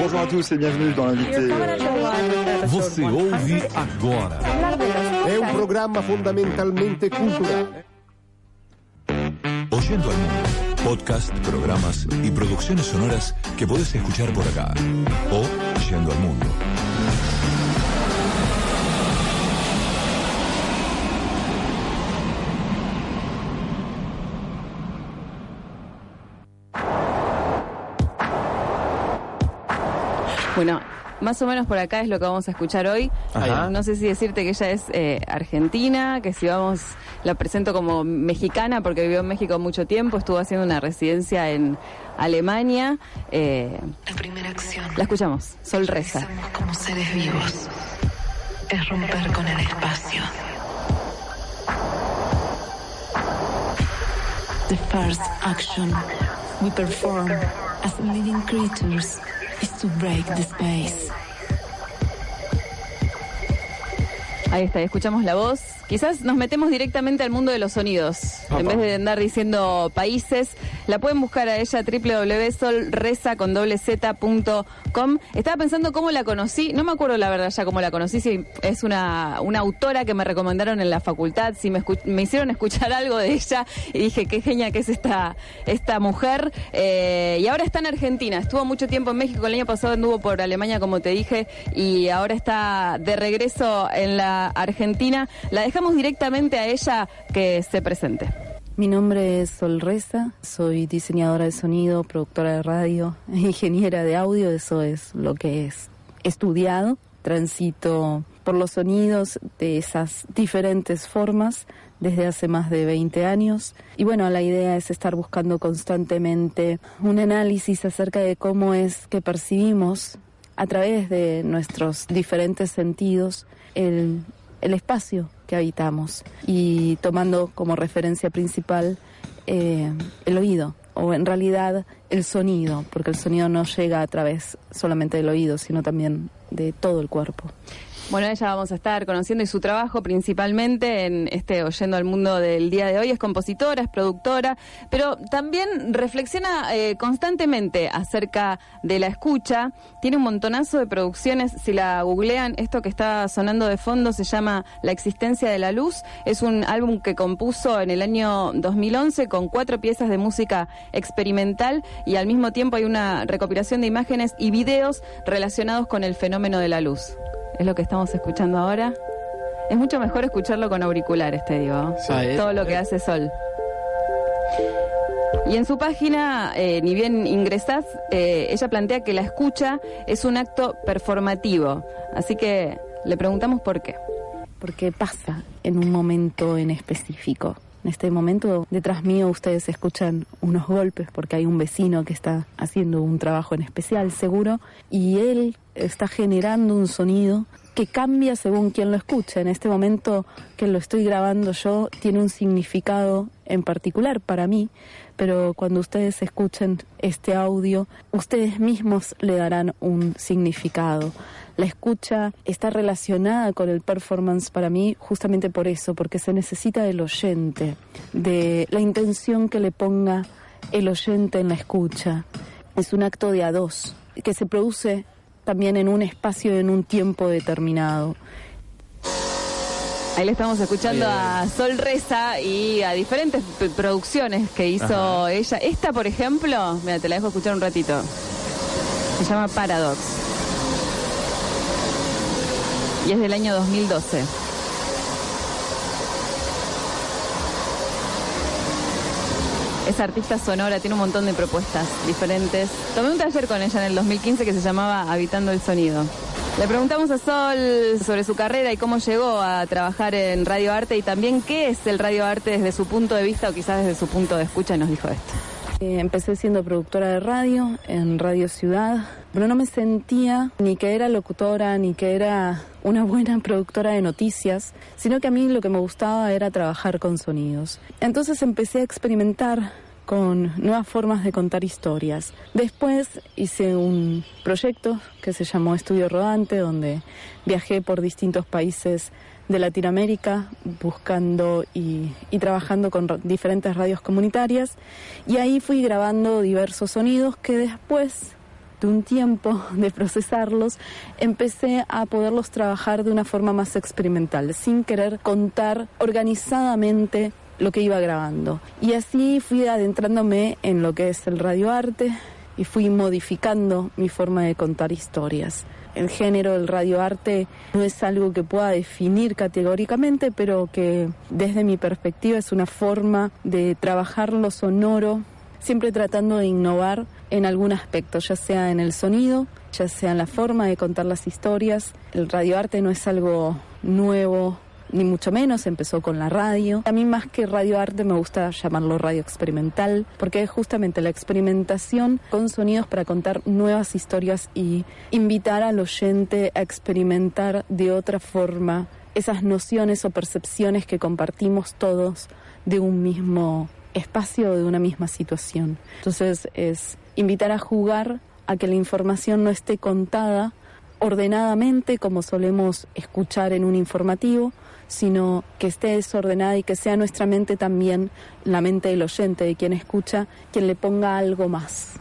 bonjour à tous et bienvenue dans l'invité. Você ouve agora. È un programma fondamentalmente culturale. Oyendo al mundo. Podcast, programas y producciones sonoras que podés escuchar por acá. O Yendo al mundo. Bueno, más o menos por acá es lo que vamos a escuchar hoy. Ajá. No sé si decirte que ella es eh, argentina, que si vamos, la presento como mexicana porque vivió en México mucho tiempo, estuvo haciendo una residencia en Alemania. Eh, La primera acción. la escuchamos, Sol Reza. Como seres vivos. Es romper con el espacio. The first action we perform as living creatures is to break the space. Ahí está, escuchamos la voz. Quizás nos metemos directamente al mundo de los sonidos. En vez de andar diciendo países, la pueden buscar a ella www.solreza con doble z punto com. Estaba pensando cómo la conocí, no me acuerdo la verdad ya cómo la conocí, si es una, una autora que me recomendaron en la facultad, si me, me hicieron escuchar algo de ella y dije qué genia que es esta, esta mujer. Eh, y ahora está en Argentina, estuvo mucho tiempo en México, el año pasado anduvo por Alemania como te dije y ahora está de regreso en la Argentina. La dejamos directamente a ella que se presente. Mi nombre es Sol Reza, soy diseñadora de sonido, productora de radio, ingeniera de audio, eso es lo que es estudiado. Transito por los sonidos de esas diferentes formas desde hace más de 20 años. Y bueno, la idea es estar buscando constantemente un análisis acerca de cómo es que percibimos a través de nuestros diferentes sentidos el espacio que habitamos y tomando como referencia principal eh, el oído o en realidad el sonido, porque el sonido no llega a través solamente del oído, sino también de todo el cuerpo. Bueno, ella vamos a estar conociendo y su trabajo principalmente en este Oyendo al Mundo del día de hoy. Es compositora, es productora, pero también reflexiona eh, constantemente acerca de la escucha. Tiene un montonazo de producciones. Si la googlean, esto que está sonando de fondo se llama La existencia de la luz. Es un álbum que compuso en el año 2011 con cuatro piezas de música experimental y al mismo tiempo hay una recopilación de imágenes y videos relacionados con el fenómeno de la luz es lo que estamos escuchando ahora. Es mucho mejor escucharlo con auriculares, te digo. Sí. Todo lo que hace Sol. Y en su página, eh, ni bien ingresás, eh, ella plantea que la escucha es un acto performativo. Así que le preguntamos por qué. porque pasa en un momento en específico. En este momento, detrás mío, ustedes escuchan unos golpes porque hay un vecino que está haciendo un trabajo en especial, seguro, y él está generando un sonido que cambia según quien lo escucha. En este momento que lo estoy grabando yo, tiene un significado en particular para mí, pero cuando ustedes escuchen este audio, ustedes mismos le darán un significado. La escucha está relacionada con el performance para mí justamente por eso, porque se necesita del oyente, de la intención que le ponga el oyente en la escucha. Es un acto de a dos, que se produce también en un espacio, en un tiempo determinado. Ahí le estamos escuchando a Sol Reza y a diferentes producciones que hizo ella. Esta, por ejemplo, mira, te la dejo escuchar un ratito. Se llama Paradox. Y es del año 2012. Es artista sonora, tiene un montón de propuestas diferentes. Tomé un taller con ella en el 2015 que se llamaba Habitando el Sonido. Le preguntamos a Sol sobre su carrera y cómo llegó a trabajar en Radio Arte y también qué es el Radio Arte desde su punto de vista o quizás desde su punto de escucha y nos dijo esto. Eh, empecé siendo productora de radio en Radio Ciudad, pero no me sentía ni que era locutora ni que era una buena productora de noticias, sino que a mí lo que me gustaba era trabajar con sonidos. Entonces empecé a experimentar con nuevas formas de contar historias. Después hice un proyecto que se llamó Estudio Rodante, donde viajé por distintos países de Latinoamérica buscando y, y trabajando con diferentes radios comunitarias y ahí fui grabando diversos sonidos que después de un tiempo de procesarlos, empecé a poderlos trabajar de una forma más experimental, sin querer contar organizadamente lo que iba grabando. Y así fui adentrándome en lo que es el radioarte y fui modificando mi forma de contar historias. El género del radioarte no es algo que pueda definir categóricamente, pero que desde mi perspectiva es una forma de trabajar lo sonoro, siempre tratando de innovar en algún aspecto, ya sea en el sonido, ya sea en la forma de contar las historias. El radioarte no es algo nuevo ni mucho menos, empezó con la radio. A mí más que radioarte me gusta llamarlo radio experimental, porque es justamente la experimentación con sonidos para contar nuevas historias y invitar al oyente a experimentar de otra forma esas nociones o percepciones que compartimos todos de un mismo espacio de una misma situación. Entonces es invitar a jugar a que la información no esté contada ordenadamente como solemos escuchar en un informativo, sino que esté desordenada y que sea nuestra mente también, la mente del oyente, de quien escucha, quien le ponga algo más.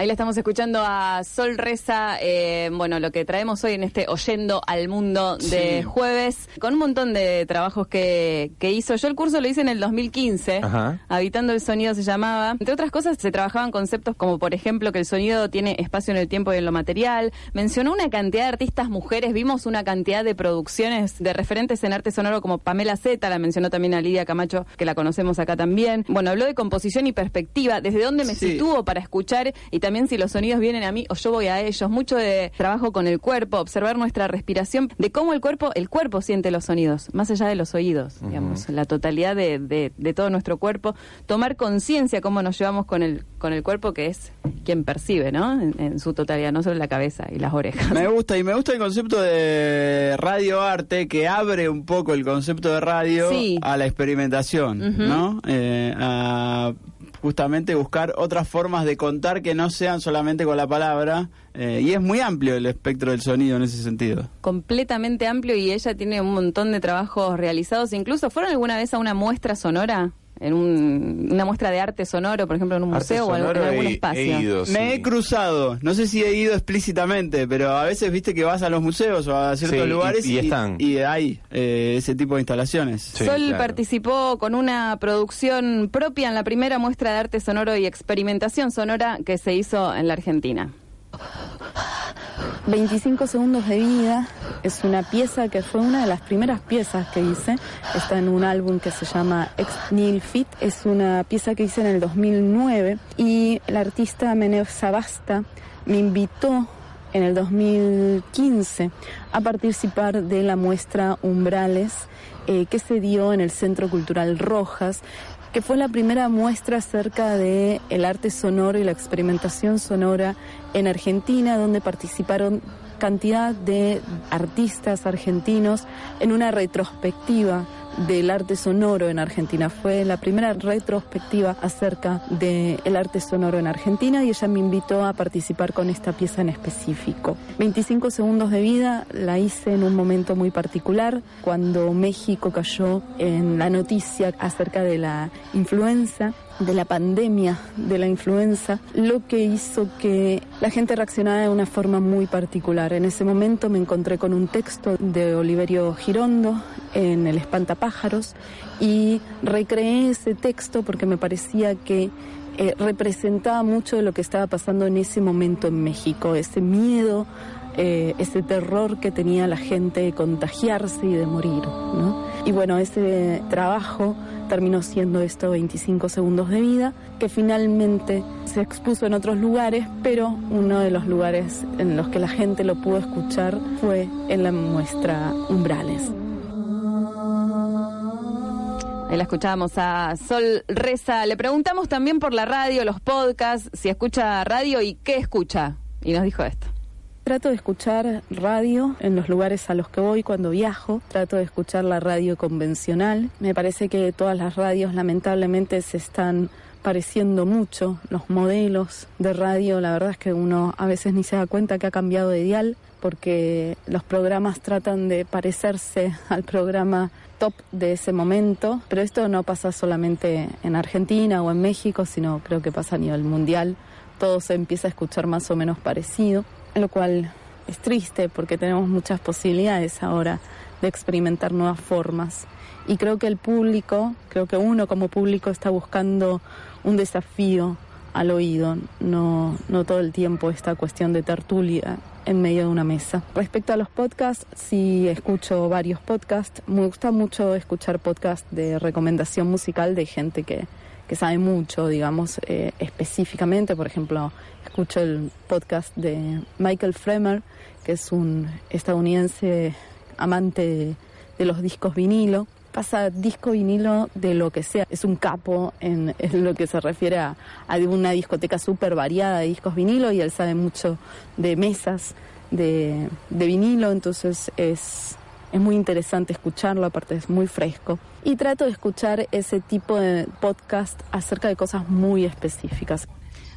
Ahí le estamos escuchando a Sol Reza, eh, bueno, lo que traemos hoy en este Oyendo al Mundo de jueves, con un montón de trabajos que, que, hizo. Yo el curso lo hice en el 2015, Habitando el Sonido se llamaba. Entre otras cosas, se trabajaban conceptos como, por ejemplo, que el sonido tiene espacio en el tiempo y en lo material. Mencionó una cantidad de artistas mujeres, vimos una cantidad de producciones de referentes en arte sonoro como Pamela Zeta, la mencionó también a Lidia Camacho, que la conocemos acá también. Bueno, habló de composición y perspectiva, desde dónde me sitúo para escuchar y también también si los sonidos vienen a mí o yo voy a ellos. Mucho de trabajo con el cuerpo, observar nuestra respiración, de cómo el cuerpo, el cuerpo siente los sonidos, más allá de los oídos, digamos, la totalidad de, de, todo nuestro cuerpo. Tomar conciencia cómo nos llevamos con el, con el cuerpo, que es quien percibe, ¿no? En, su totalidad, no solo la cabeza y las orejas. Me gusta, y me gusta el concepto de radio arte que abre un poco el concepto de radio a la experimentación, ¿no? Eh, a justamente buscar otras formas de contar que no sean solamente con la palabra. Eh, y es muy amplio el espectro del sonido en ese sentido. Completamente amplio y ella tiene un montón de trabajos realizados. Incluso, ¿fueron alguna vez a una muestra sonora? En una muestra de arte sonoro, por ejemplo, en un museo o en algún espacio. Me he cruzado, no sé si he ido explícitamente, pero a veces viste que vas a los museos o a ciertos lugares y, y, hay eh, ese tipo de instalaciones. Sol participó con una producción propia en la primera muestra de arte sonoro y experimentación sonora que se hizo en la Argentina. 25 segundos de vida es una pieza que fue una de las primeras piezas que hice. Está en un álbum que se llama Ex Nil Fit. Es una pieza que hice en el 2009 y el artista Menev Sabasta me invitó en el 2015 a participar de la muestra Umbrales eh, que se dio en el Centro Cultural Rojas que fue la primera muestra acerca de el arte sonoro y la experimentación sonora en Argentina, donde participaron cantidad de artistas argentinos en una retrospectiva del arte sonoro en Argentina. Fue la primera retrospectiva acerca del arte sonoro en Argentina y ella me invitó a participar con esta pieza en específico. 25 segundos de vida la hice en un momento muy particular, cuando México cayó en la noticia acerca de la influenza de la pandemia de la influenza, lo que hizo que la gente reaccionara de una forma muy particular. En ese momento me encontré con un texto de Oliverio Girondo en El Espantapájaros y recreé ese texto porque me parecía que eh, representaba mucho de lo que estaba pasando en ese momento en México, ese miedo, eh, ese terror que tenía la gente de contagiarse y de morir. Y bueno, ese trabajo terminó siendo esto 25 segundos de vida, que finalmente se expuso en otros lugares, pero uno de los lugares en los que la gente lo pudo escuchar fue en la muestra Umbrales. Ahí la escuchábamos a Sol Reza. Le preguntamos también por la radio, los podcasts, si escucha radio y qué escucha. Y nos dijo esto. Trato de escuchar radio en los lugares a los que voy cuando viajo. Trato de escuchar la radio convencional. Me parece que todas las radios lamentablemente se están pareciendo mucho. Los modelos de radio, la verdad es que uno a veces ni se da cuenta que ha cambiado de dial porque los programas tratan de parecerse al programa top de ese momento, pero esto no pasa solamente en Argentina o en México, sino creo que pasa a nivel mundial. Todo se empieza a escuchar más o menos parecido, lo cual es triste porque tenemos muchas posibilidades ahora de experimentar nuevas formas. Y creo que el público, creo que uno como público está buscando un desafío al oído, no, no todo el tiempo esta cuestión de tertulia en medio de una mesa. Respecto a los podcasts, sí escucho varios podcasts. Me gusta mucho escuchar podcasts de recomendación musical de gente que, que sabe mucho, digamos, eh, específicamente. Por ejemplo, escucho el podcast de Michael Fremer, que es un estadounidense amante de los discos vinilo pasa disco vinilo de lo que sea. Es un capo en, lo que se refiere a, una discoteca súper variada de discos vinilo y él sabe mucho de mesas de, de vinilo, entonces es, es muy interesante escucharlo, aparte es muy fresco. Y trato de escuchar ese tipo de podcast acerca de cosas muy específicas.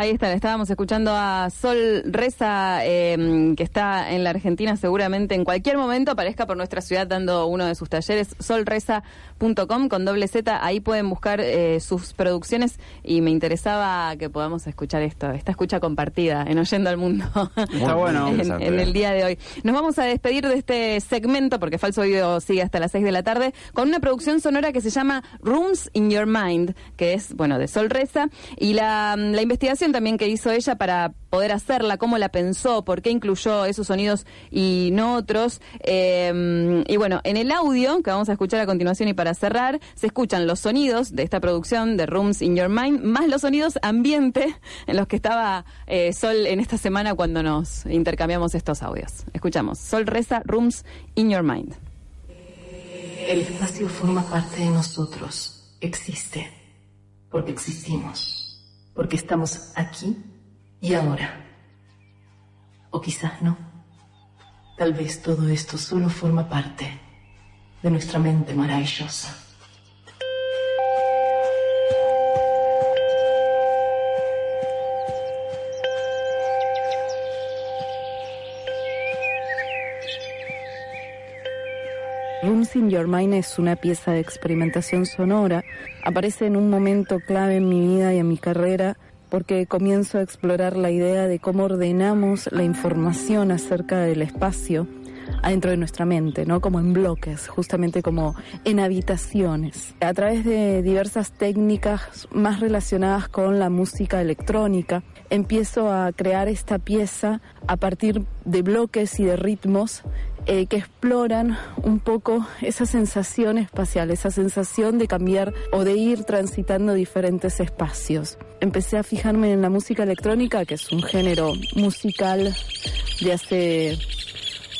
Ahí está, le estábamos escuchando a Sol Reza, em, que está en la Argentina, seguramente en cualquier momento aparezca por nuestra ciudad dando uno de sus talleres, solreza.com con doble Z, ahí pueden buscar eh, sus producciones y me interesaba que podamos escuchar esto, esta escucha compartida en Oyendo al Mundo. Está bueno. en, el día de hoy. Nos vamos a despedir de este segmento, porque Falso Video sigue hasta las 6 de la tarde, con una producción sonora que se llama Rooms in Your Mind, que es, bueno, de Sol Reza, y la, la investigación también que hizo ella para poder hacerla, cómo la pensó, por qué incluyó esos sonidos y no otros. Eh, y bueno, en el audio que vamos a escuchar a continuación y para cerrar, se escuchan los sonidos de esta producción de Rooms in Your Mind, más los sonidos ambiente en los que estaba eh, Sol en esta semana cuando nos intercambiamos estos audios. Escuchamos, Sol Reza, Rooms in Your Mind. El espacio forma parte de nosotros, existe, porque existimos porque estamos aquí y ahora. O quizás no. Tal vez todo esto solo forma parte de nuestra mente maravillosa. Rooms in Your Mind es una pieza de experimentación sonora. Aparece en un momento clave en mi vida y en mi carrera porque comienzo a explorar la idea de cómo ordenamos la información acerca del espacio adentro de nuestra mente, ¿no? Como en bloques, justamente como en habitaciones. A través de diversas técnicas más relacionadas con la música electrónica, empiezo a crear esta pieza a partir de bloques y de ritmos eh, que exploran un poco esa sensación espacial, esa sensación de cambiar o de ir transitando diferentes espacios. Empecé a fijarme en la música electrónica, que es un género musical de hace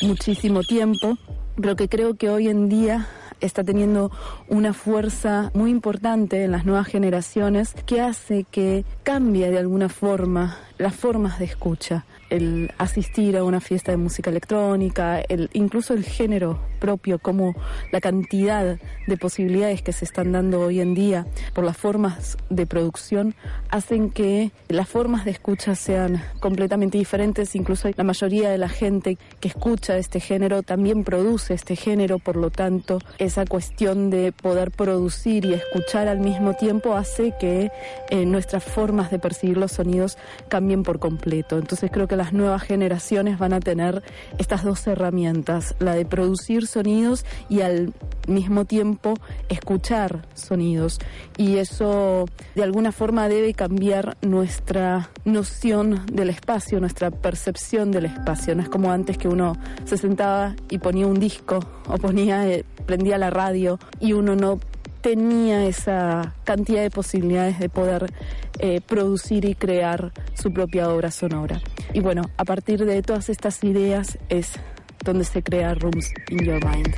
muchísimo tiempo, pero que creo que hoy en día está teniendo una fuerza muy importante en las nuevas generaciones que hace que cambie de alguna forma las formas de escucha el asistir a una fiesta de música electrónica, el, incluso el género propio, como la cantidad de posibilidades que se están dando hoy en día por las formas de producción, hacen que las formas de escucha sean completamente diferentes. Incluso la mayoría de la gente que escucha este género también produce este género, por lo tanto, esa cuestión de poder producir y escuchar al mismo tiempo hace que eh, nuestras formas de percibir los sonidos cambien por completo. Entonces creo que las nuevas generaciones van a tener estas dos herramientas, la de producir sonidos y al mismo tiempo escuchar sonidos. Y eso de alguna forma debe cambiar nuestra noción del espacio, nuestra percepción del espacio. No es como antes que uno se sentaba y ponía un disco o ponía, eh, prendía la radio y uno no tenía esa cantidad de posibilidades de poder eh, producir y crear su propia obra sonora. Y bueno, a partir de todas estas ideas es donde se crea Rooms in Your Mind.